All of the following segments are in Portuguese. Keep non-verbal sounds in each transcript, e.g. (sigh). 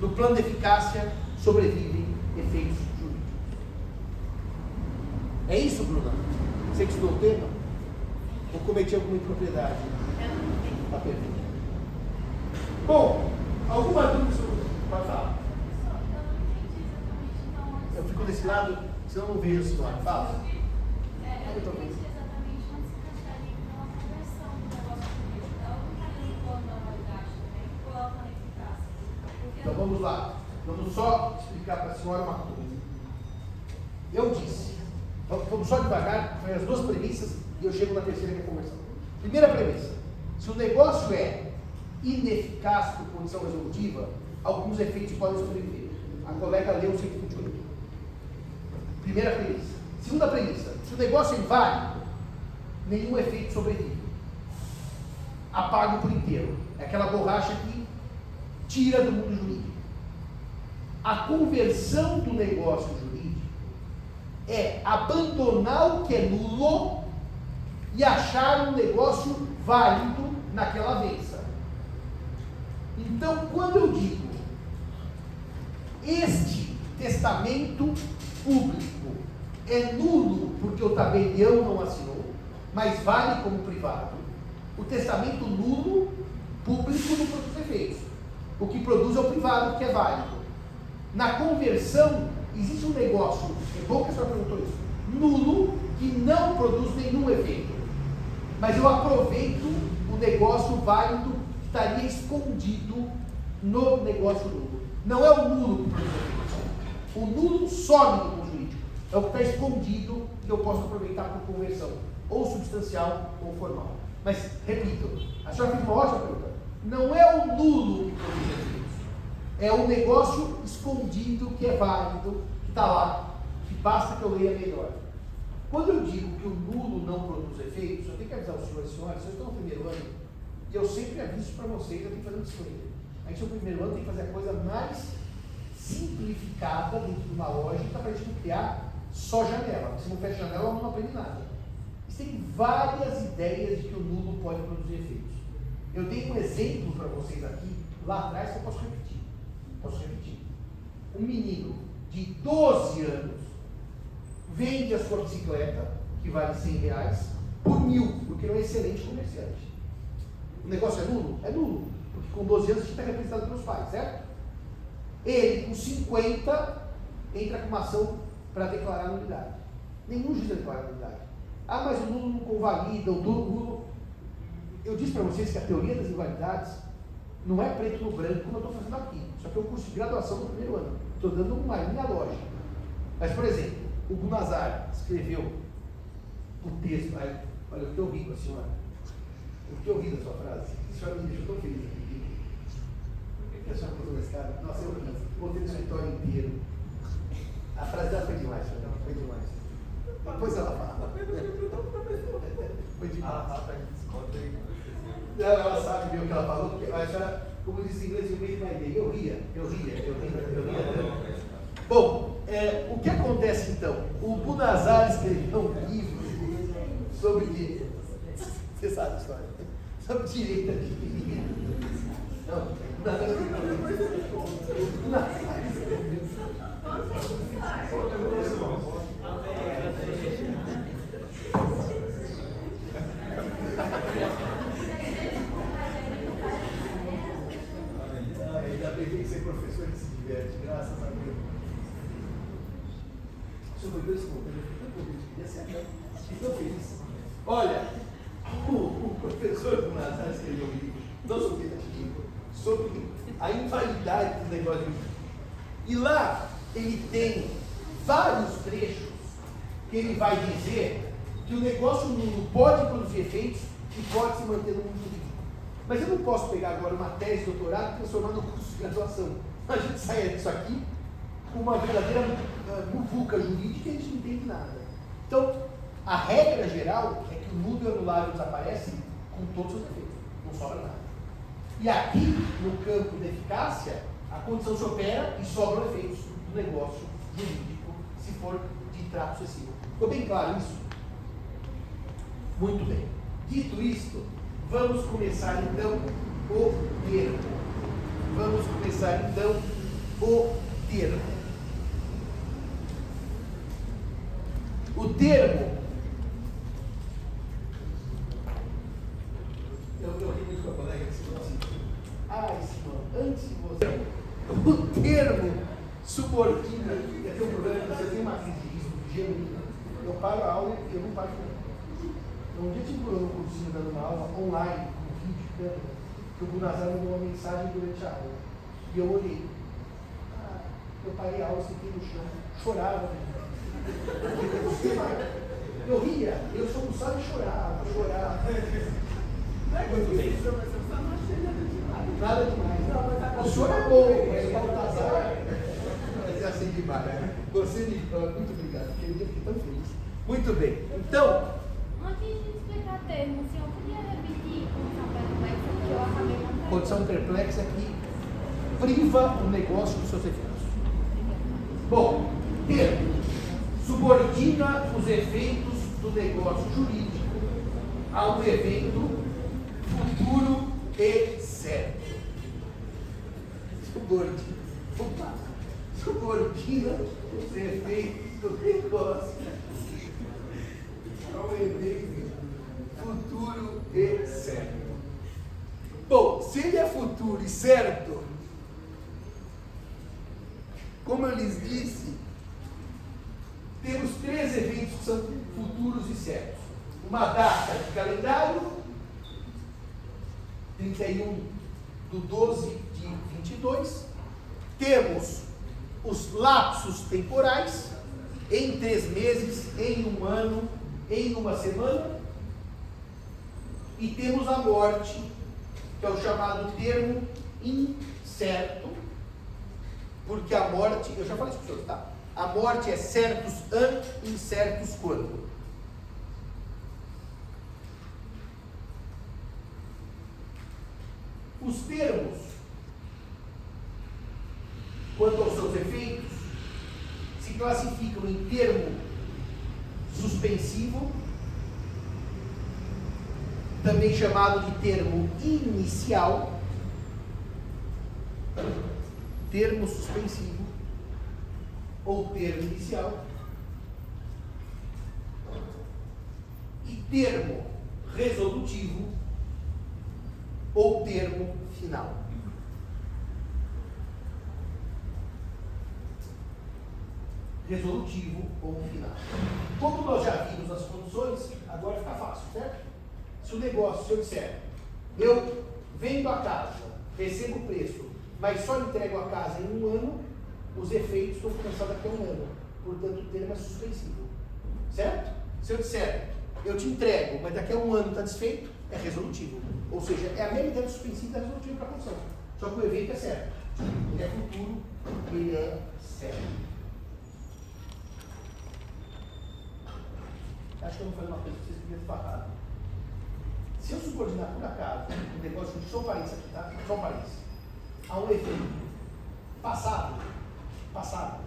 no plano de eficácia sobrevivem efeitos jurídicos. É isso, Bruna? Você que estudou o tema? Ou cometi alguma impropriedade? Está perfeito. Bom, alguma dúvida sobre. Pode falar. Eu fico desse lado, senão eu não vejo o senhor. Fala. Então vamos lá. Vamos só explicar para a senhora uma coisa. Eu disse, vamos só devagar, foi as duas premissas e eu chego na terceira que é conversão. Primeira premissa: se o negócio é ineficaz por condição resolutiva, alguns efeitos podem sobreviver. A colega leu o 128. Primeira premissa. Segunda premissa: se o negócio é inválido, nenhum efeito sobrevive. Apago por inteiro. É aquela borracha que tira do mundo jurídico. A conversão do negócio jurídico é abandonar o que é nulo e achar um negócio válido naquela vez. Então, quando eu digo este testamento público é nulo porque o tabelião não assinou, mas vale como privado, o testamento nulo público não produz efeitos. O que produz é o privado, que é válido. Na conversão, existe um negócio, é bom que a senhora perguntou isso, nulo, que não produz nenhum efeito. Mas eu aproveito o negócio válido que estaria escondido no negócio nulo. Não é o nulo que produz efeito. O nulo some mundo jurídico. É o que está escondido que eu posso aproveitar por conversão, ou substancial ou formal. Mas, repito, a senhora fez uma ótima pergunta. Não é o nulo que produz efeitos. É o negócio escondido que é válido, que está lá, que basta que eu leia melhor. Quando eu digo que o nulo não produz efeitos, eu tenho que avisar os senhores e senhoras, vocês estão no primeiro ano, e eu sempre aviso para vocês, eu tenho que fazer um disclaimer. A gente no primeiro ano tem que fazer a coisa mais simplificada dentro de uma lógica para a gente não criar só janela. Se não fecha janela, não aprende nada. Tem várias ideias de que o nulo pode produzir efeitos. Eu dei um exemplo para vocês aqui, lá atrás, que eu posso repetir. Um menino de 12 anos vende a sua bicicleta, que vale 100 reais, por mil, porque ele é um excelente comerciante. O negócio é nulo? É nulo. Porque com 12 anos a gente está representado pelos pais, certo? Ele, com 50, entra com uma ação para declarar nulidade. Nenhum juiz declara nulidade. Ah, mas o nulo não convalida, o nulo. Eu disse para vocês que a teoria das invalidades não é preto no branco como eu estou fazendo aqui. Só que é um curso de graduação no primeiro ano. Estou dando uma linha lógica. Mas, por exemplo, o Gunazar escreveu o texto. Aí, olha, o que eu ri com a senhora. O que eu ri da sua frase. A senhora me deixou tão feliz aqui. Por que a senhora botou na escada? Nossa, eu botei no escritório inteiro. A frase dela foi demais, foi demais. Depois ela fala. Foi demais. Não, ela sabe bem o que ela falou, porque a senhora, como disse em inglês, eu meio mais Eu ria, eu ria, eu ria, eu ria. Bom, é, o que acontece então? O Bunazar escreveu um livro sobre. Você sabe a história? Sobre direito de Não, Bunazar escreveu. Ainda bem que tem que ser diverte, graças a Deus. Sobre Deus, estou feliz. Olha, o, o professor do Nazar escreveu um livro, não sobre sobre a invalidade do negócio. E lá ele tem vários trechos que ele vai dizer que o negócio nulo pode produzir efeitos e pode se manter no mundo jurídico. Mas eu não posso pegar agora uma tese de doutorado e transformar no curso de graduação. A gente sai disso aqui com uma verdadeira uh, muvuca jurídica e a gente não entende nada. Então, a regra geral é que o nulo e o anulável desaparecem com todos os efeitos, não sobra nada. E aqui, no campo da eficácia, a condição se opera e sobram efeitos do negócio jurídico, se for de trato excessivo. Ficou bem claro isso? Muito bem. Dito isto, vamos começar então o termo. Vamos começar então o termo. O termo. Eu, eu. O termo subordina. Eu tenho um problema que você tem uma crise de risco genuína. Eu paro a aula e eu não paro com Um dia tive um cursinho dando uma aula online, com vídeo, câmera, que o Bunazar mandou uma mensagem durante a aula. E eu olhei. Ah, eu parei a aula, sentei no chão, chorava. Eu ria, eu só não sabe chorar, chorar. É muito bem. Nada demais. O senhor é bom, mas o Baltazar é assim demais. Você me muito obrigado, porque eu fiquei tão feliz. Muito bem. Então. Antes de explicar termo, o senhor podia repetir condição perplexa, que eu acabei não Condição perplexa que priva o negócio dos seus efeitos. Bom, termo subordina os efeitos do negócio jurídico a um evento futuro e certo. Subordina, opa, subordina os efeitos do negócio a um evento futuro e certo. Bom, se ele é futuro e certo, como eu lhes disse, temos três eventos que são futuros e certos. Uma data de calendário, 31 de 12 de 22. Temos os lapsos temporais, em três meses, em um ano, em uma semana. E temos a morte, que é o chamado termo incerto, porque a morte, eu já falei isso para senhores, tá? A morte é certos an, incertos quando. Os termos, quanto aos seus efeitos, se classificam em termo suspensivo, também chamado de termo inicial, termo suspensivo, ou termo inicial, e termo resolutivo ou termo final. Resolutivo ou final. Como nós já vimos as condições, agora fica fácil, certo? Se o negócio, se eu disser, eu vendo a casa, recebo o preço, mas só entrego a casa em um ano, os efeitos vão começar daqui a um ano. Portanto, o termo é suspensivo. Certo? Se eu disser, eu te entrego, mas daqui a um ano está desfeito, é resolutivo. Ou seja, é a mesma ideia do suspensivo da resolutivo para a condição. Só que o evento é certo. Ele é futuro, ele é certo. Acho que eu não falei uma coisa que vocês deviam falar. Se eu subordinar por acaso um negócio de só parênteses aqui, tá? Só parênteses, a um evento. Passado, passado.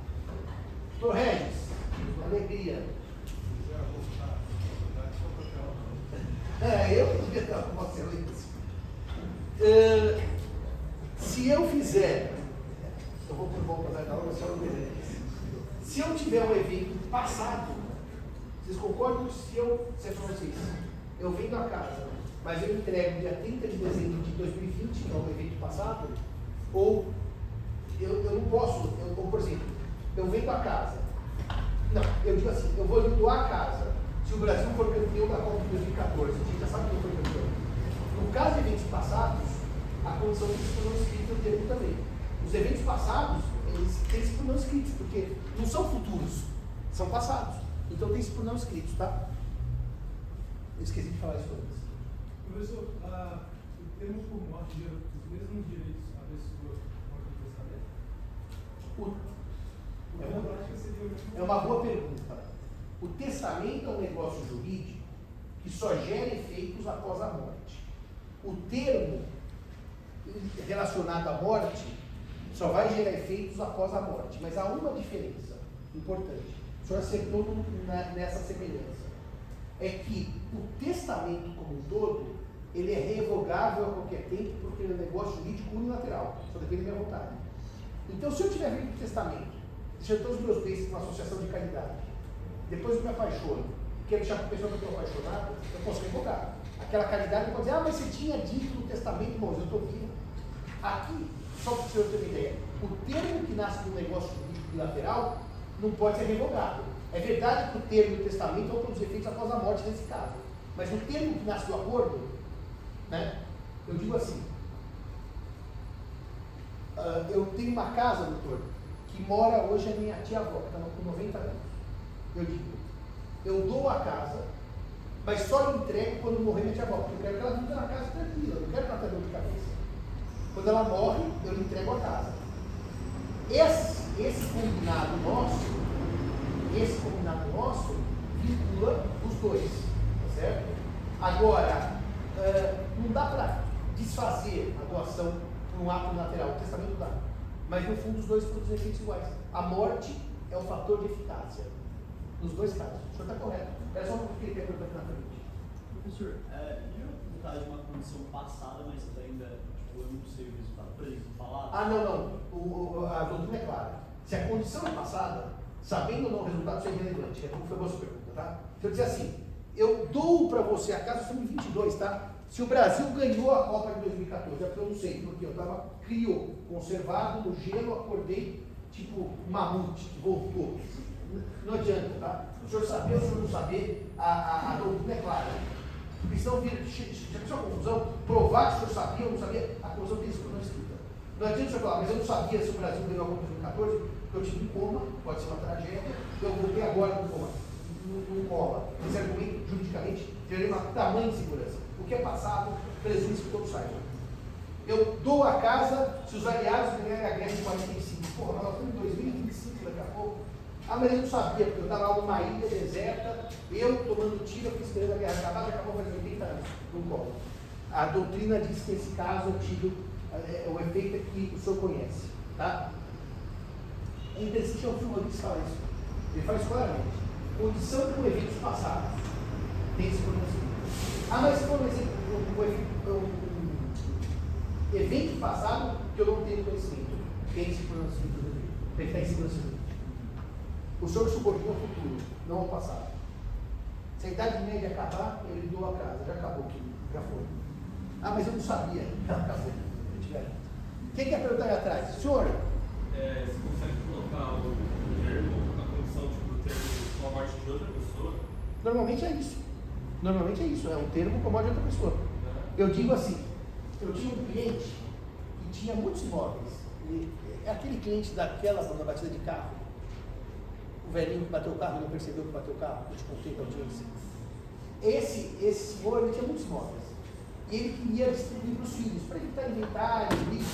Doutor Regis, alegria. É, eu devia estar com você uh, Se eu fizer, eu vou por volta da aula, só Se eu tiver um evento passado, vocês concordam? Se eu, se é vocês, eu venho da casa, mas eu entrego dia 30 de dezembro de 2020, que é um evento passado, ou eu, eu não posso, eu, por exemplo, eu vendo a casa. Não, eu digo assim, eu vou doar a casa. Se o Brasil for campeão da Copa de 2014, a gente já sabe quem foi campeão. No caso de eventos passados, a condição que ser não escrita no termo também. Os eventos passados, eles têm ser não escritos, porque não são futuros, são passados. Então tem ser não escritos, tá? Eu esqueci de falar isso antes. Professor, ah, temos por morte os mesmos direitos a pessoa é uma, boa pergunta. O testamento é um negócio jurídico que só gera efeitos após a morte. O termo relacionado à morte só vai gerar efeitos após a morte. Mas há uma diferença importante. O senhor acertou nessa semelhança. É que o testamento como um todo, ele é revogável a qualquer tempo porque ele é um negócio jurídico unilateral. Só depende da minha vontade. Então, se eu tiver feito testamento, deixando todos os meus bens para uma associação de caridade, depois eu me apaixono, quero deixar para a pessoa que eu estou apaixonado, eu posso revogar. Aquela caridade pode dizer, ah, mas você tinha dito no testamento, irmãos, eu estou vivo. Aqui, só para o senhor ter uma ideia, o termo que nasce do negócio jurídico bilateral não pode ser revogado. É verdade que o termo do testamento vão produzir efeitos após a morte nesse caso. Mas o termo que nasce do acordo, né, eu digo assim, uh, eu tenho uma casa, doutor, que mora hoje a minha tia-avó, que está com 90 anos. Eu digo, eu dou a casa, mas só entrego quando morrer minha tia-avó, porque eu quero que ela viva na casa tranquila, eu não quero que ela tenha dor de cabeça. Quando ela morre, eu entrego a casa. Esse, esse combinado nosso, esse combinado nosso, vincula os dois, tá certo? Agora, uh, não dá para desfazer a doação por um ato lateral, o testamento dá. Mas no fundo os dois produzem efeitos iguais. A morte é um fator de eficácia. Nos dois casos. O senhor está correto. É só porque ele pergunta na frente. Professor, é, e no caso de uma condição passada, mas ainda tipo, eu não sei o resultado, exemplo, falar. Ah, não, não. O, o, a doutrina é clara. Se a condição é passada, sabendo ou não o resultado, isso é irrelevante. É como foi a sua pergunta, tá? Se eu dizer assim, eu dou para você a casa, somos 22, tá? Se o Brasil ganhou a Copa de 2014, é porque eu não sei, porque eu estava criou, conservado no gelo, acordei tipo mamute que voltou. Não adianta, tá? O senhor saber, o senhor não saber, a, a, a doutrina é clara. Porque senão vira, já pensou a confusão? Provar que o senhor sabia ou não sabia, a confusão tem isso não escrita. Não adianta o senhor falar, mas eu não sabia se o Brasil ganhou a Copa de 2014, porque eu tive um coma, pode ser uma tragédia, eu voltei agora no coma. Não cola. Esse argumento, juridicamente, teria uma tamanha insegurança que é passado, presume-se que todos saibam. Eu dou a casa se os aliados ganharem a guerra em 45. Porra, nós estamos em 2025 daqui a pouco. Ah, mas eu não sabia, porque eu estava lá numa ilha deserta, eu tomando tiro, eu esperando a guerra acabar, acabou faz 80 anos. Não colo. A doutrina diz que esse caso o tiro, é, o efeito é que o senhor conhece. Tá? É interessante, é o filme que fala isso. Ele isso claramente. Condição com eventos passados. Tem esse conhecimento. Ah, mas por exemplo, um, um, evento passado que eu não tenho conhecimento. Tem esse conhecimento Tem que estar em segurança O senhor subordina ao futuro, não ao passado. Se a idade média acabar, ele doa a casa. Já acabou aqui, já foi. Ah, mas eu não sabia. Já acabou. Quem quer perguntar aí atrás? Senhor? É, você consegue colocar o termo, a condição tipo, do termo com a morte de outra pessoa? Normalmente é isso. Normalmente é isso, é um termo como de outra pessoa. Eu digo assim, eu tinha um cliente que tinha muitos imóveis. É aquele cliente daquela na batida de carro. O velhinho que bateu o carro não percebeu que bateu o carro, eu te contei da audiência. Esse, esse senhor ele tinha muitos imóveis. E ele queria distribuir para os filhos, para evitar inventário, briga.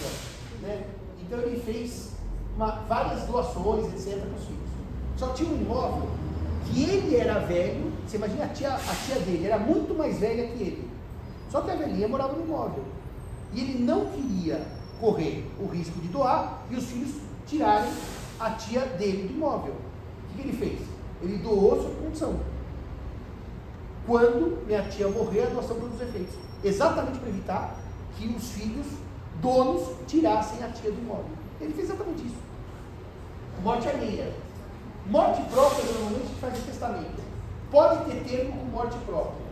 Né? Então ele fez uma, várias doações, etc., para os filhos. Só tinha um imóvel que ele era velho, você imagina a tia, a tia dele, era muito mais velha que ele. Só que a velhinha morava no imóvel. E ele não queria correr o risco de doar e os filhos tirarem a tia dele do imóvel. O que, que ele fez? Ele doou sob condição. Quando minha tia morrer, a doação produz efeitos. Exatamente para evitar que os filhos, donos, tirassem a tia do imóvel. Ele fez exatamente isso. Morte alheia. Morte própria, normalmente, faz o testamento. Pode ter termo com morte própria.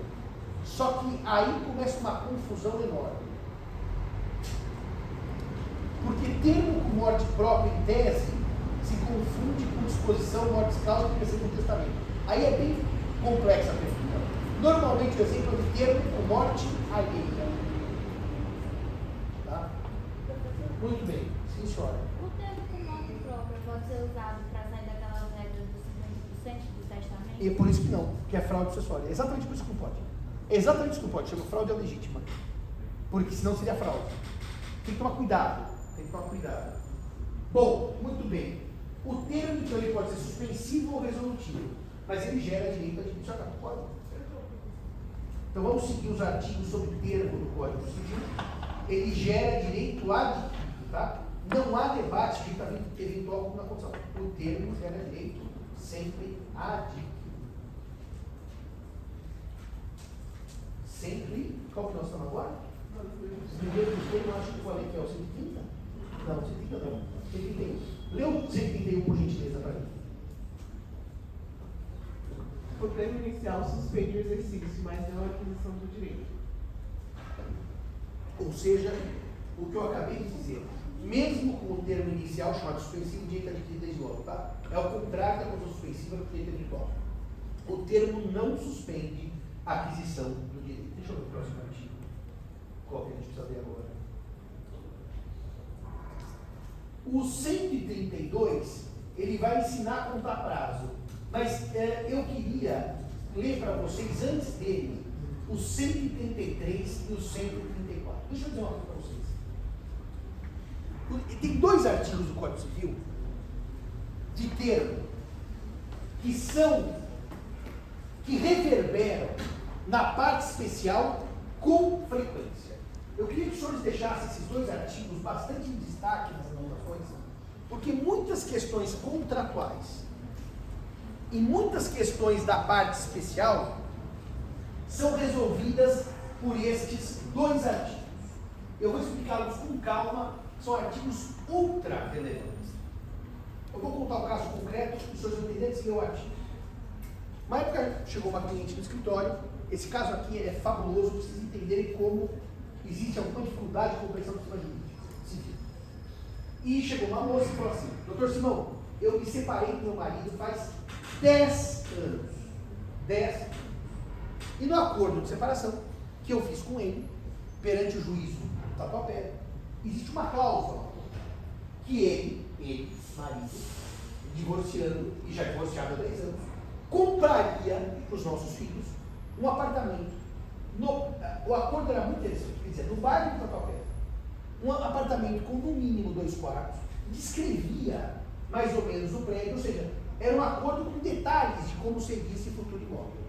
Só que aí começa uma confusão enorme. Porque termo com morte própria, em tese, se confunde com disposição, morte causa e precisa do testamento. Aí é bem complexa a pergunta. Normalmente o exemplo é de termo com morte alheia. Tá? Muito bem, sim senhora. O termo com morte própria pode ser usado para E por isso que não, que é fraude sucessória. É exatamente por isso que não pode. É exatamente isso que não pode, chama fraude legítima. Porque senão seria fraude. Tem que tomar cuidado. Tem que tomar cuidado. Bom, muito bem. O termo, então, ele pode ser suspensivo ou resolutivo. Mas ele gera direito administrativo. Pode. Então vamos seguir os artigos sobre termo do Código Civil. Ele gera direito adquirido, tá? Não há debate de eventual na condição. O termo gera direito sempre adquirido. sempre. Qual que nós estamos agora? Primeiro dos termos, acho que falei que é o 130? Não, 130 não. 131. Lê o 131 por gentileza para mim. O termo inicial suspende o exercício, mas não a aquisição do direito. Ou seja, o que eu acabei de dizer, mesmo com o termo inicial chamado suspensivo, adquirido desde logo, tá? É o contrário da coisa suspensiva do direito eventual. O termo não suspende a aquisição do direito. Deixa eu ver o próximo artigo. Qual que a gente precisa ver agora? O 132, ele vai ensinar a contar prazo. Mas é, eu queria ler para vocês, antes dele, o 133 e o 134. Deixa eu dizer uma coisa Tem dois artigos do Código Civil de termo que são, que reverberam na parte especial com frequência. Eu queria que os senhores deixassem esses dois artigos bastante em destaque nas anotações, porque muitas questões contratuais e muitas questões da parte especial são resolvidas por estes dois artigos. Eu vou explicá-los com calma, são artigos ultra relevantes. Eu vou contar o um caso concreto, os senhores vão entender esse meu artigo. Uma época chegou uma cliente no escritório, esse caso aqui é fabuloso, vocês entenderem como existe alguma dificuldade de compreensão do sistema jurídico. E chegou uma moça e falou assim, doutor Simão, eu me separei do meu marido faz 10 anos. 10 anos. E no acordo de separação que eu fiz com ele, perante o juízo Tatuapé, existe uma cláusula que ele, ele, marido, divorciando, e já divorciado há 10 anos, compraria para os nossos filhos um apartamento. No, o acordo era muito interessante, quer dizer, no bairro de Tatuapé, um apartamento com no mínimo dois quartos, descrevia mais ou menos o prédio, ou seja, era um acordo com detalhes de como seria esse futuro imóvel.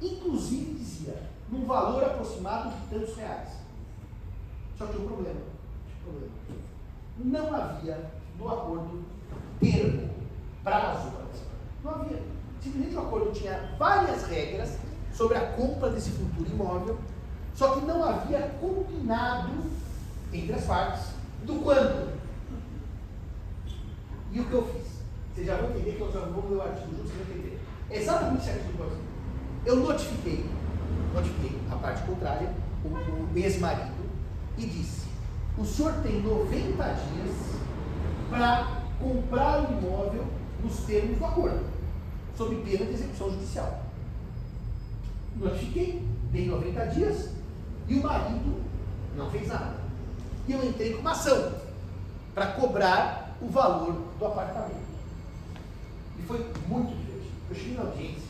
Inclusive dizia, num valor aproximado de tantos reais. Só que o problema, não havia no acordo termo, prazo para isso. Não havia. Simplesmente o acordo tinha várias regras sobre a compra desse futuro imóvel, só que não havia combinado entre as partes do quando. E o que eu fiz? Vocês já vão entender que eu já vou no meu artigo junto, vocês vão entender. Exatamente esse artigo que eu notifiquei, notifiquei a parte contrária, o, o ex-marido, e disse: o senhor tem 90 dias para comprar o imóvel nos termos do acordo, sob pena de execução judicial. Notifiquei, dei 90 dias e o marido não fez nada. E eu entrei com uma ação para cobrar o valor do apartamento. E foi muito divertido. Eu cheguei na audiência,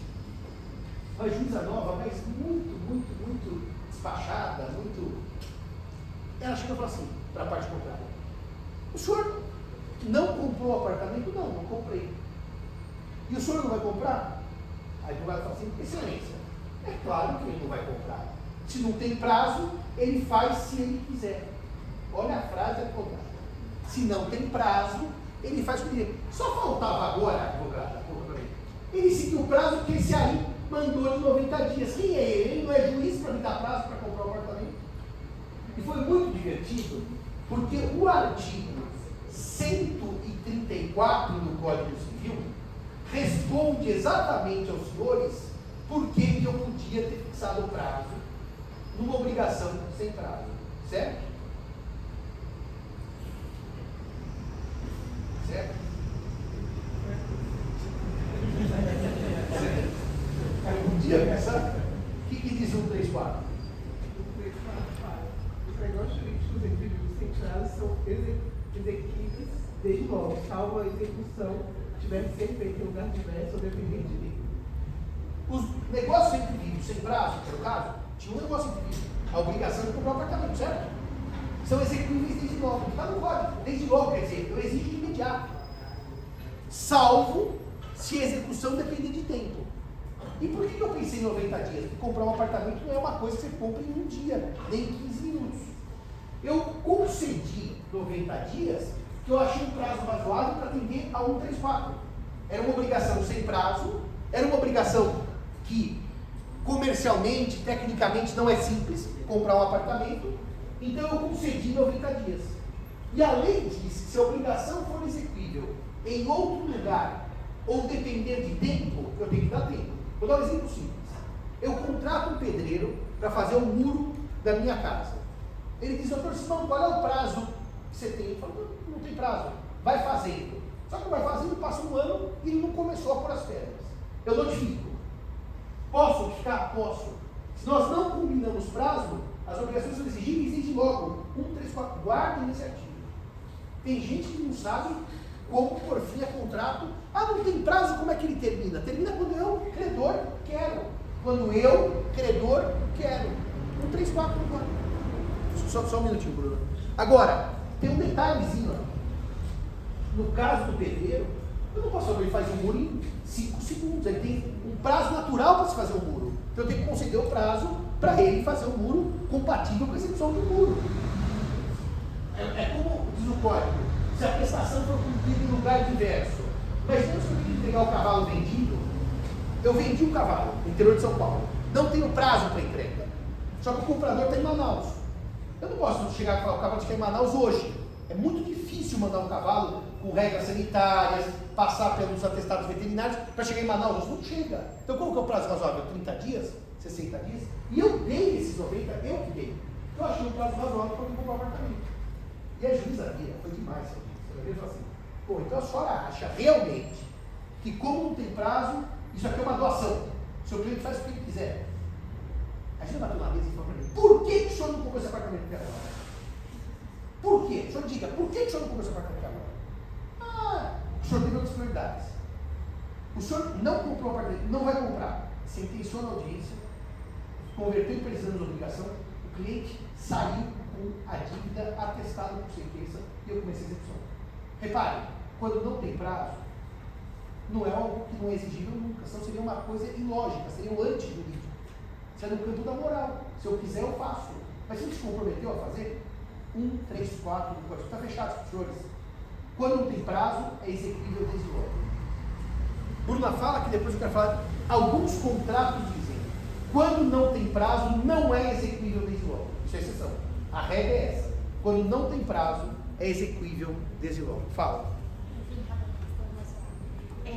uma juíza nova, mas muito, muito, muito despachada, muito. Ela chegou e falou assim, para a parte contrária: O senhor não comprou o apartamento? Não, não comprei. E o senhor não vai comprar? Aí o advogado falou assim: Excelência, é claro que ele não vai comprar. Se não tem prazo, ele faz se ele quiser. Olha a frase advogada. Se não tem prazo, ele faz com ele. Só faltava agora, advogada, ele seguiu o prazo porque esse aí mandou em 90 dias. Quem é ele? Ele não é juiz para me dar prazo para comprar o apartamento. E foi muito divertido, porque o artigo 134 do Código Civil responde exatamente aos senhores por que eu podia ter fixado o prazo numa obrigação sem prazo. Certo? Um dia pensar, o que, que diz o 134? O 344 fala: os negócios jurídicos indivíduos sem prazo são exequíveis desde logo, salvo a execução tiver que ser feita em lugar diverso ou dependente de Os negócios indivíduos sem prazo, que era o caso, tinha um negócio indivíduo, a obrigação de comprar o apartamento, certo? São executíveis desde logo. Está no código. Desde logo, quer dizer, eu exijo de imediato. Salvo se a execução depender de tempo. E por que eu pensei em 90 dias? Porque comprar um apartamento não é uma coisa que você compra em um dia, nem em 15 minutos. Eu concedi 90 dias, que eu achei um prazo razoável para atender a 134. Era uma obrigação sem prazo, era uma obrigação que comercialmente, tecnicamente não é simples comprar um apartamento, então eu concedi 90 dias. E a lei diz que se a obrigação for exequível em outro lugar ou depender de tempo, eu tenho que dar tempo. Vou dar um exemplo simples. Contrato um pedreiro para fazer o um muro da minha casa. Ele diz, doutor Simão, qual é o prazo que você tem? Eu falo, não, não tem prazo. Vai fazendo. Só que vai fazendo, passa um ano e ele não começou a pôr as pedras. Eu notifico. Posso notificar? Posso. Se nós não combinamos prazo, as obrigações são exigíveis exige logo. Um, três, quatro. Guarda a iniciativa. Tem gente que não sabe como por fim é contrato. Ah, não tem prazo, como é que ele termina? Termina quando eu, credor, quero. Quando eu, credor, quero. Um, três, quatro, quatro. Só, só um minutinho, Bruno. Agora, tem um detalhezinho. No caso do pedreiro, eu não posso ele faz um muro em 5 segundos. Ele tem um prazo natural para se fazer um muro. Então eu tenho que conceder o prazo para ele fazer um muro compatível com a execução do muro. É, é como diz o código se a prestação for cumprida em lugar diverso. Mas antes que eu que entregar o cavalo vendido, eu vendi um cavalo no interior de São Paulo. Não tenho prazo para entrega. Só que o comprador está em Manaus. Eu não posso chegar e falar, o cavalo está em Manaus hoje. É muito difícil mandar um cavalo com regras sanitárias, passar pelos atestados veterinários para chegar em Manaus. Não chega. Então qual que é o prazo razoável? 30 dias? 60 dias? E eu dei esses 90, eu que dei. Eu achei um prazo razoável para comprar um apartamento. E a juíza via, foi demais. Ele falou assim, pô, então a senhora acha realmente que como não tem prazo, isso aqui é uma doação. O seu cliente faz o que ele quiser. A gente bateu na mesa e falou para mim, por que, que o senhor não comprou esse apartamento até agora? Por quê? O senhor diga, por que, que o senhor não comprou esse apartamento até agora? Ah, o senhor tem outras prioridades. O senhor não comprou o apartamento, não vai comprar. Sentenciou na audiência, converteu em precisão de obrigação, o cliente saiu com a dívida atestada por sentença e eu comecei a execução. Repare, quando não tem prazo, não é algo que não é exigível nunca, senão seria uma coisa ilógica, seria um antijurídico. Isso é no campo da moral. Se eu quiser, eu faço. Mas se ele se comprometeu a fazer, um, três, quatro, pode está fechado, senhores. Quando não tem prazo, é executível desde logo. Bruna fala que depois eu quero falar, alguns contratos dizem, quando não tem prazo, não é executível desde logo. Isso é exceção. A regra é essa. Quando não tem prazo, é execuível desde logo. Fala.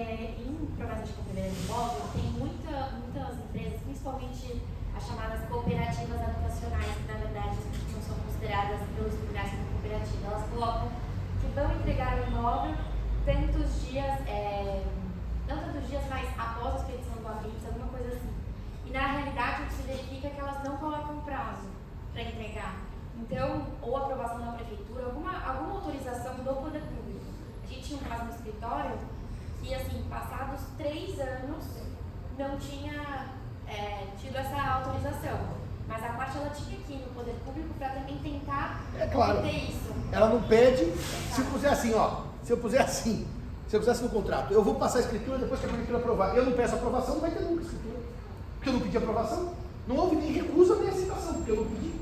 É, em promessa de compra de imóvel, tem muita, muitas empresas, principalmente as chamadas cooperativas habitacionais, que na verdade não são consideradas pelos tribunais como cooperativa, elas colocam que vão entregar o imóvel tantos dias, é, não tantos dias, mas após a expedição do habite, alguma coisa assim. E na realidade o que se verifica é que elas não colocam prazo para entregar. Então, ou aprovação da prefeitura, alguma, alguma autorização do poder público. A gente tinha um caso no escritório que, assim, passados três anos, não tinha é, tido essa autorização. Mas a parte ela tinha aqui no poder público para também tentar é claro. isso. Ela não pede, se eu puser assim, ó, se eu puser assim, se eu pusesse no contrato, eu vou passar a escritura depois que a prefeitura aprovar. Eu não peço aprovação, não vai ter nunca escritura. Porque eu não pedi aprovação. Não houve nem recusa nem aceitação, porque eu não pedi.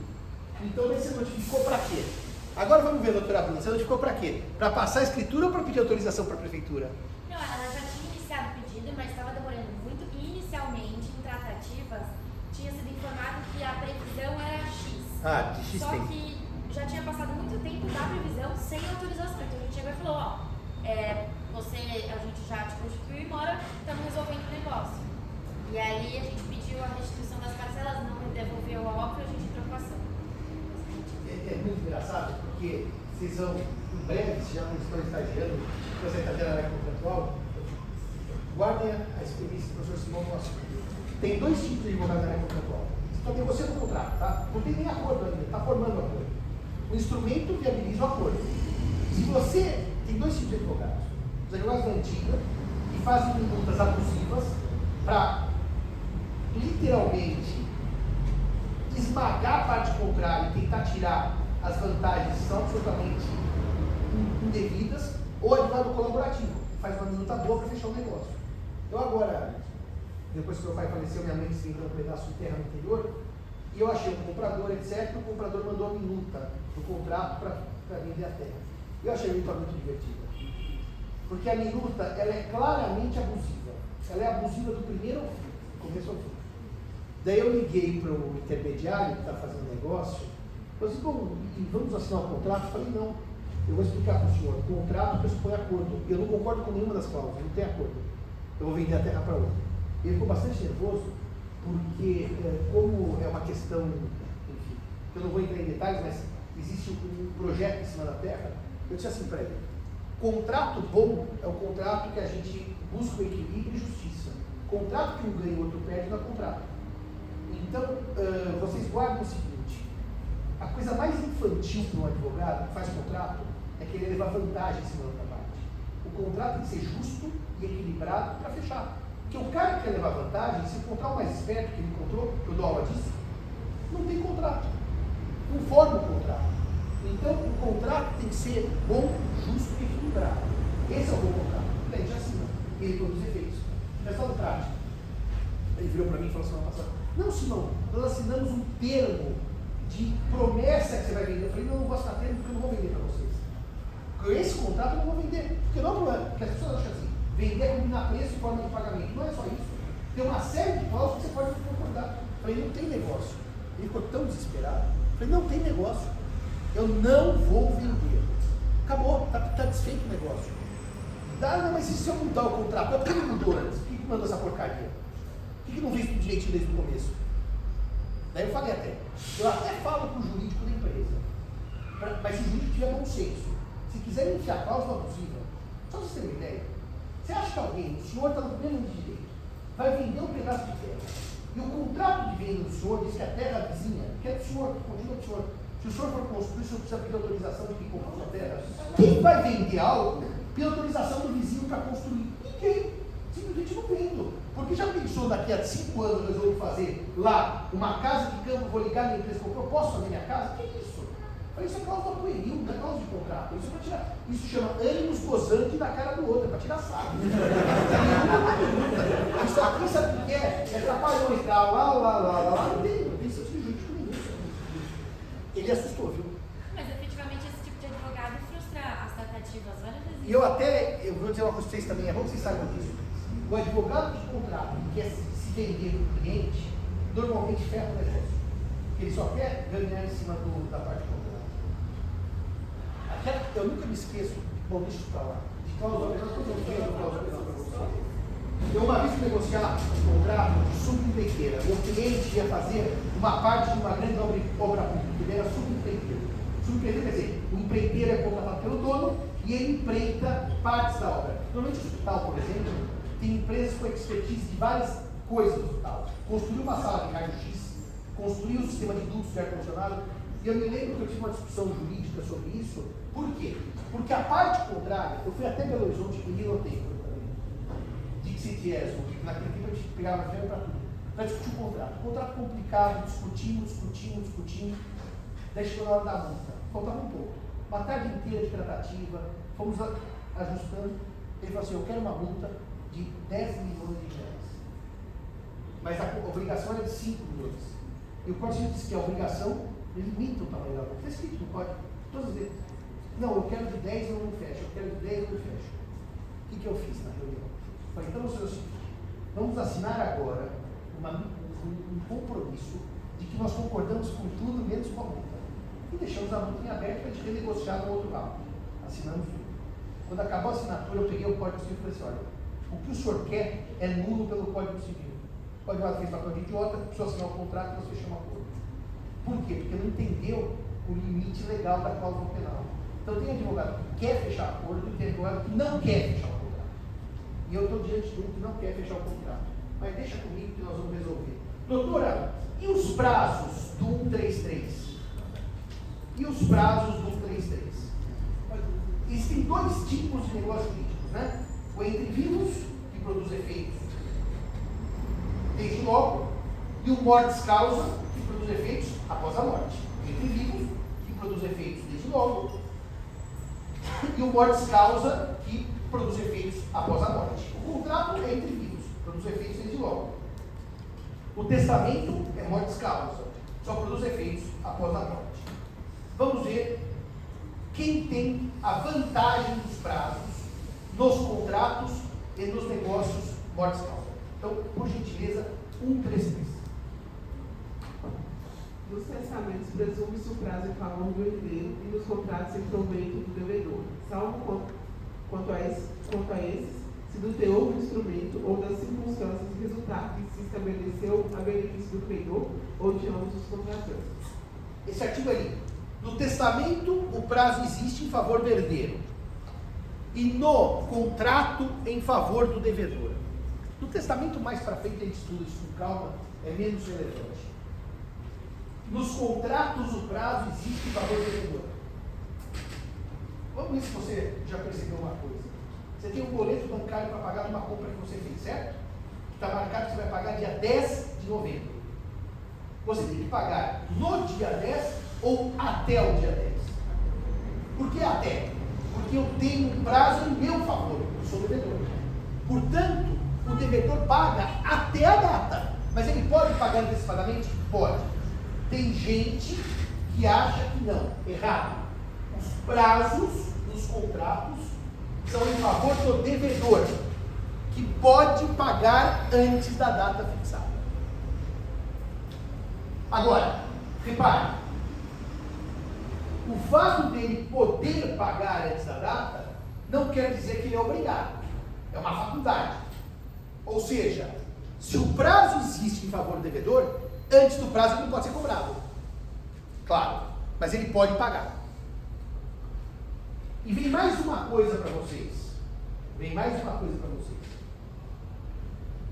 Então você notificou para quê? Agora vamos ver, doutora Bruna, você notificou para quê? Para passar a escritura ou para pedir autorização para a prefeitura? Não, ela já tinha iniciado o pedido, mas estava demorando muito. Inicialmente, em tratativas, tinha sido informado que a previsão era X. Ah, de X Só tem. que já tinha passado muito tempo da previsão sem autorização. Então a gente chegou e falou, ó, é, você, a gente já te constituiu e mora, estamos resolvendo o negócio. E aí a gente pediu a restituição das parcelas, não devolveu a óbvio, a gente trocou a ação é, é muito engraçado, porque vocês vão, em breve, se já não estão estagiando, você está tendo área contratual, guardem a experiência do professor Simão no assunto. Tem dois tipos de advogado na área contratual. Só tem você no contrato, tá? Não tem nem acordo ainda, está formando o acordo. O instrumento viabiliza o acordo. Se você tem dois tipos de advogados, os advogados da antiga, que fazem multas abusivas para literalmente esmagar a parte contrária e tentar tirar as vantagens que são absolutamente indevidas, ou advogado colaborativo, faz uma minuta boa para fechar o negócio. Eu agora, depois que meu pai faleceu, minha mãe se um pedaço de terra no interior, e eu achei um comprador, etc. O comprador mandou a minuta do contrato para vender a terra. Eu achei a minuta muito divertida. Porque a minuta ela é claramente abusiva. Ela é abusiva do primeiro ao fim, do começo ao fim. Daí eu liguei para o intermediário que está fazendo negócio, falei assim, bom, vamos assinar o contrato? Eu falei, não, Eu vou explicar para o senhor. Contrato pressupõe acordo. Eu não concordo com nenhuma das cláusulas, não tem acordo. Eu vou vender a terra para outro. Ele ficou bastante nervoso, porque, é, como é uma questão, enfim, eu não vou entrar em detalhes, mas existe um projeto em cima da terra. Eu disse assim para ele: contrato bom é o contrato que a gente busca o equilíbrio e justiça. Contrato que um ganha e o outro perde não é contrato. Então, uh, vocês guardem o seguinte: a coisa mais infantil para um advogado que faz contrato é querer levar vantagem em cima da outra parte. O contrato tem que ser justo e equilibrado para fechar. Porque o cara que quer levar vantagem, se encontrar o mais esperto que ele encontrou, que eu dou aula disso, não tem contrato. Não forma o contrato. Então, o contrato tem que ser bom, justo e equilibrado. Esse é o bom contrato. O cliente assina. Ele produz efeitos. Resultado prático. Ele virou para mim e falou semana passada, não, Simão, nós assinamos um termo de promessa que você vai vender. Eu falei, não, não vou assinar termo porque eu não vou vender para vocês. Esse contrato eu não vou vender. Porque não é problema, porque as pessoas acham assim, vender é combinar preço e forma de pagamento. Não é só isso. Tem uma série de cláusulas que você pode concordar. Eu falei, não tem negócio. Ele ficou tão desesperado. Eu falei, não tem negócio. Eu não vou vender. Acabou, está tá desfeito o negócio. Dá, não, mas e se eu mudar o contrato? Por que ele mudou antes? Por que mandou essa porcaria? Por que não tudo direitinho desde o começo? Daí eu falei até, eu até falo para o jurídico da empresa, pra, mas se o jurídico tiver bom senso, se quiser enfiar cláusula abusiva, só você ter uma ideia, você acha que alguém, o senhor está no pleno de direito, vai vender um pedaço de terra, e o contrato de venda do senhor diz que a terra vizinha, que é do senhor, que continua do senhor, se o senhor for construir, o senhor precisa pedir autorização de quem comprou sua terra. Quem vai vender algo tem autorização do vizinho para construir? Ninguém. Simplesmente não vendo. Porque já pensou daqui a cinco anos eu resolvo fazer lá uma casa de campo, vou ligar minha empresa, eu posso fazer minha casa? Que isso? Isso é causa pueril, não é causa de contrato. Isso é para tirar. Isso chama ânimos gozante na cara do outro, é para tirar sarro. (laughs) isso aqui sabe o que é? É trapalhões, tá lá, lá, lá, lá, lá, não tem, não tem sentido jurídico nenhum. Ele assustou, viu? Mas efetivamente esse tipo de advogado frustra as tratativas várias vezes. E eu até, eu vou dizer uma coisa para vocês também, é bom que vocês saibam disso. O advogado de contrato que quer se vender para o cliente, normalmente ferra o negócio. Ele só quer ganhar em cima do, da parte de contrato. Aquela, eu nunca me esqueço, bom, deixa eu falar, de cláusula eu uma vez negociar um contrato de subempreiteira. O cliente ia fazer uma parte de uma grande obra, pública, ele era subempreiteiro. Subempreiteiro quer dizer, o empreiteiro é contratado pelo dono e ele empreita partes da obra. Normalmente o hospital, por exemplo, tem empresas com expertise de várias coisas no hospital. Construiu uma sala de raio-x, construiu um sistema de dutos de ar-condicionado. E eu me lembro que eu tive uma discussão jurídica sobre isso. Por quê? Porque a parte contrária, eu fui até Belo Horizonte e notei Dixit Yes, naquele tempo a gente pegava dinheiro para tudo, para discutir o contrato. Contrato complicado, discutimos, discutimos, discutimos. Daí chegou na hora da multa. Faltava um pouco. Uma tarde inteira de tratativa, fomos ajustando. Ele falou assim, eu quero uma multa de 10 milhões de reais. Mas a obrigação era de 5 milhões. E o código disse que a obrigação limita o tamanho da multa. Está escrito no código. Todas as vezes. Não, eu quero de 10 e eu não fecho. Eu quero de 10 e eu não fecho. O que, que eu fiz na reunião? Falei, então seguinte. Vamos assinar agora uma, um, um compromisso de que nós concordamos com tudo menos com a multa. E deixamos a multa em aberto para a gente renegociar no outro lado. Assinamos tudo. Quando acabou a assinatura, eu peguei o Código Civil e falei assim, olha, o que o senhor quer é nulo pelo Código Civil. O Código Civil fez papel de idiota, precisou assinar o contrato e nós fechamos a acordo. Por quê? Porque não entendeu o limite legal da cláusula penal. Então tem advogado que quer fechar acordo e tem advogado que não quer fechar o contrato. E eu estou diante de um que não quer fechar o contrato. Mas deixa comigo que nós vamos resolver. Doutora, e os prazos do 133? E os prazos do 133? Existem dois tipos de negócios jurídicos, né? O entre vivos, que produz efeitos desde logo, e o mortis causa, que produz efeitos após a morte. Entre vivos, que produz efeitos desde logo, e o mortis causa, que produz efeitos após a morte. O contrato é entre vivos, produz efeitos desde logo. O testamento é mortis causa, só produz efeitos após a morte. Vamos ver quem tem a vantagem dos prazos nos contratos e nos negócios mortis causa. Então, por gentileza, 133. Lúcia testamentos presume-se o prazo em favor do herdeiro e nos contratos em proveito do devedor, salvo quanto, quanto, a esse, quanto a esses, se do teor do instrumento ou das circunstâncias resultar que se estabeleceu a benefício do credor ou de ambos os contratantes. Esse artigo ali. No testamento, o prazo existe em favor do herdeiro. E no contrato, em favor do devedor. No testamento, mais para frente, a gente estuda isso com calma, é menos relevante. Nos contratos, o prazo existe do devedor. Vamos ver se você já percebeu uma coisa. Você tem um boleto bancário para pagar uma compra que você fez, certo? Está marcado que você vai pagar dia 10 de novembro. Você tem que pagar no dia 10 ou até o dia 10. Por que até? Porque eu tenho um prazo em meu favor, eu sou devedor. Portanto, o devedor paga até a data. Mas ele pode pagar antecipadamente? Pode. Tem gente que acha que não. Errado. Os prazos dos contratos são em favor do devedor, que pode pagar antes da data fixada. Agora, repare, o fato dele poder pagar antes da data não quer dizer que ele é obrigado. É uma faculdade. Ou seja, se o prazo existe em favor do devedor, antes do prazo ele não pode ser cobrado. Claro, mas ele pode pagar. E vem mais uma coisa para vocês. Vem mais uma coisa para vocês.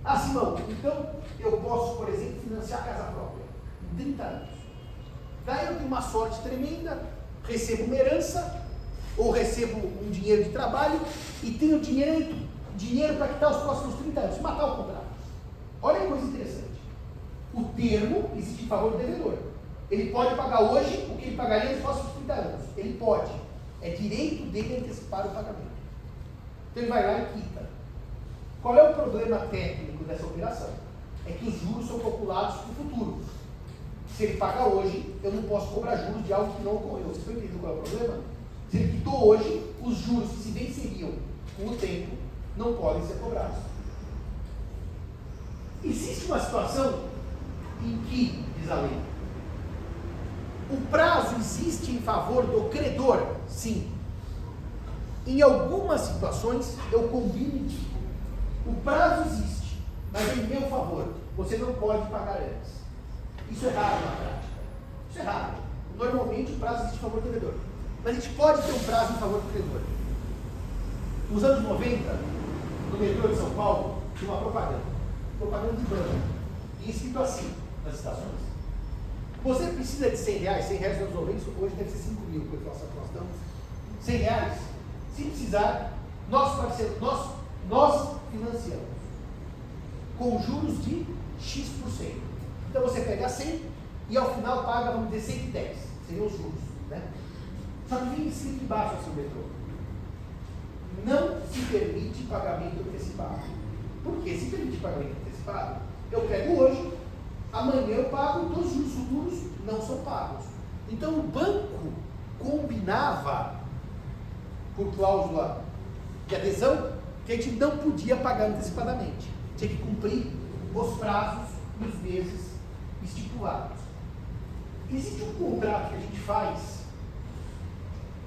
Ah, Simão, então eu posso, por exemplo, financiar a casa própria em 30 anos. Daí eu tenho uma sorte tremenda, recebo uma herança, ou recebo um dinheiro de trabalho e tenho dinheiro, dinheiro para quitar os próximos 30 anos, matar o contrato. Olha que coisa interessante. O termo existe em favor do devedor. Ele pode pagar hoje o que ele pagaria nos próximos 30 anos. Ele pode. É direito dele antecipar o pagamento. Então ele vai lá e quita. Qual é o problema técnico dessa operação? É que os juros são calculados para o futuro. Se ele paga hoje, eu não posso cobrar juros de algo que não ocorreu. Vocês estão entendendo qual é o problema? Se ele quitou hoje, os juros que se venceriam com o tempo não podem ser cobrados. Existe uma situação em que, diz a lei, o prazo existe em favor do credor? Sim. Em algumas situações, eu combino digo: o prazo existe, mas em meu favor, você não pode pagar antes. Isso é raro na prática. Isso é raro. Normalmente, o prazo existe em favor do credor. Mas a gente pode ter um prazo em favor do credor. Nos anos 90, no metrô de São Paulo, tinha uma propaganda. Propaganda de banco. E escrito assim estações. Você precisa de 100 reais, 100 reais nos 90, hoje deve ser 5 mil, porque nós estamos. 100 reais, se precisar, nós, parceiro, nós, nós financiamos com juros de X%. Então você pega 100 e ao final paga, vamos dizer, 110, seriam os juros. Né? Só que vem escrito embaixo assim o metrô. Não se permite pagamento antecipado. Por que? Se permite pagamento antecipado, eu pego hoje, amanhã eu pago, todos os juros não são pagos. Então o banco combinava, por cláusula de adesão, que a gente não podia pagar antecipadamente. Tinha que cumprir os prazos e os meses estipulados. Existe um contrato que a gente faz,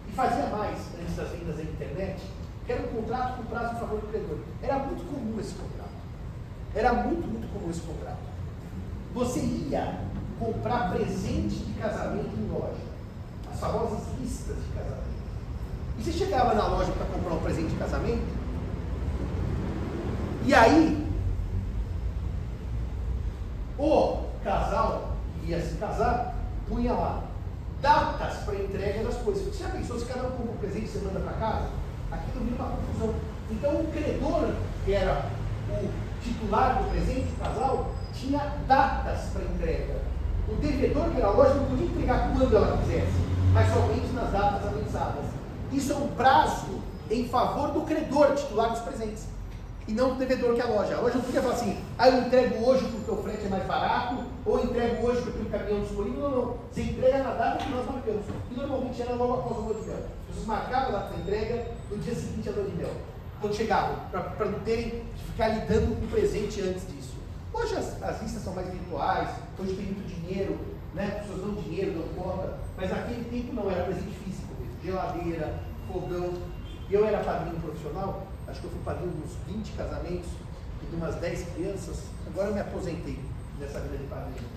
e fazia mais antes das vendas da internet, que era um contrato com prazo em favor do credor. Era muito comum esse contrato. Era muito, muito comum esse contrato. Você ia comprar presente de casamento em loja. As famosas listas de casamento. E você chegava na loja para comprar um presente de casamento, e aí o casal que ia se casar punha lá datas para entrega das coisas. Você já pensou se cada um compra um presente e você manda para casa? Aquilo vira uma confusão. Então o credor, que era o titular do presente, casal, tinha datas para entrega. O devedor, que era a loja, não podia entregar quando ela quisesse, mas somente nas datas avançadas. Isso é um prazo em favor do credor, titular dos presentes, e não do devedor que é a loja. A loja não podia falar assim, ah, eu entrego hoje porque o frete é mais barato, ou entrego hoje porque o caminhão disponível. Não, não. Você entrega na data que nós marcamos. E normalmente era logo após o lua de mel. Pessoas marcavam a data da entrega no dia seguinte à lua de mel. Quando chegavam, para não terem que ficar lidando com o presente antes disso. Hoje as, as listas são mais virtuais, hoje tem muito dinheiro né? As pessoas dão dinheiro, dão conta, mas naquele tempo não era presente físico, geladeira, fogão. Eu era padrinho profissional, acho que eu fui padrinho de uns 20 casamentos e de umas 10 crianças. Agora eu me aposentei nessa vida de padrinho.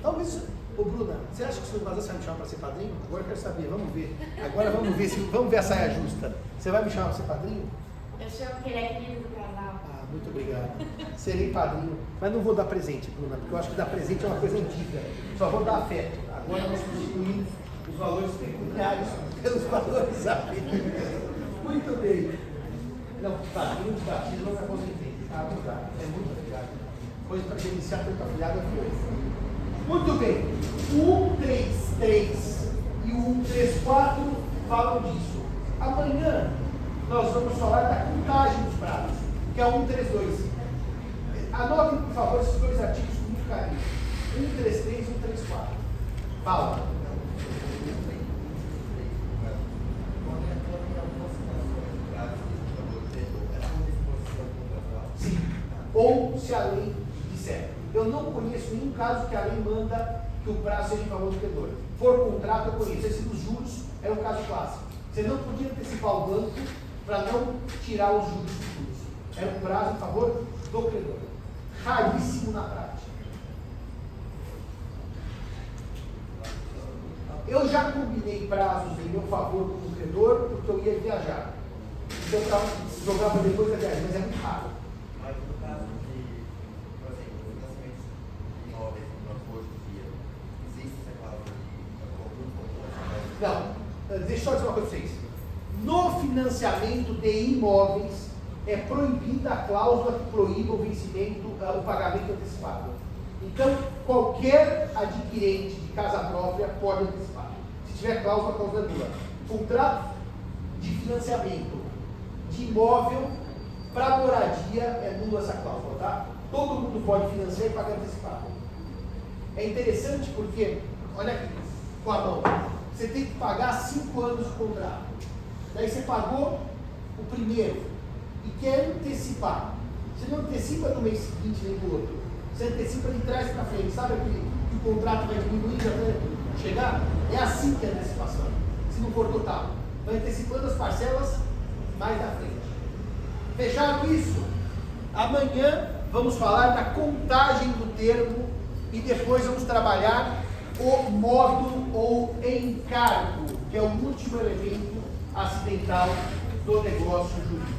Talvez, ô Bruna, você acha que o senhor Vazan vai me chamar para ser padrinho? Agora eu quero saber, vamos ver. Agora vamos ver se vamos ver a saia justa. Você vai me chamar para ser padrinho? Eu chamo que ele é querido do casal. Ah, muito obrigado. Serei padrinho, mas não vou dar presente, Bruna, porque eu acho que dar presente é uma coisa antiga. Só vou dar afeto. Agora nós substituímos os valores pecuniários pelos valores afetivos. Muito bem. Não, padrinho de batismo não me aposentei. Ah, obrigado. É muito obrigado. Coisa para iniciar tanta filhada foi. Muito bem. O 1, 3, 3 e o 1, 3, 4 falam disso. Amanhã nós vamos falar da contagem dos prazos, que é o 1, 3, 2. Anotem, por favor, esses dois artigos com muito carinho. 1, 3, 3 e 1, 3, 4. Fala. Ou se a lei disser. Eu não conheço nenhum caso que a lei manda que o prazo seja em favor do credor. For contrato, eu conheço. Esse dos juros é o caso clássico. Você não podia antecipar o banco para não tirar os juros futuros. Era um prazo em favor do credor. Raríssimo na prática. Eu já combinei prazos em meu favor com o credor porque eu ia viajar. Então, para depois da viagem, mas é muito raro. Mas no caso de, por exemplo, financiamentos de imóveis no nosso hoje em dia, existe essa cláusula de algum Não, eh, deixa eu só dizer uma coisa para vocês. No financiamento de imóveis é proibida a cláusula que proíba o vencimento, eh, o pagamento antecipado. Então, qualquer adquirente de casa própria pode antecipar. Se tiver cláusula, cláusula nula. Contrato de financiamento de imóvel para moradia é nula essa cláusula, tá? Todo mundo pode financiar e pagar antecipado. É interessante porque, olha aqui, com a mão, você tem que pagar cinco anos de contrato. Daí você pagou o primeiro e quer antecipar. Você não antecipa no mês seguinte nem do outro. Você antecipa de trás para frente. Sabe que o contrato vai diminuindo até chegar? É assim que é a antecipação. Se não for total. Vai antecipando as parcelas mais na frente. Fechado isso? Amanhã vamos falar da contagem do termo e depois vamos trabalhar o modo ou encargo, que é o último elemento acidental do negócio jurídico.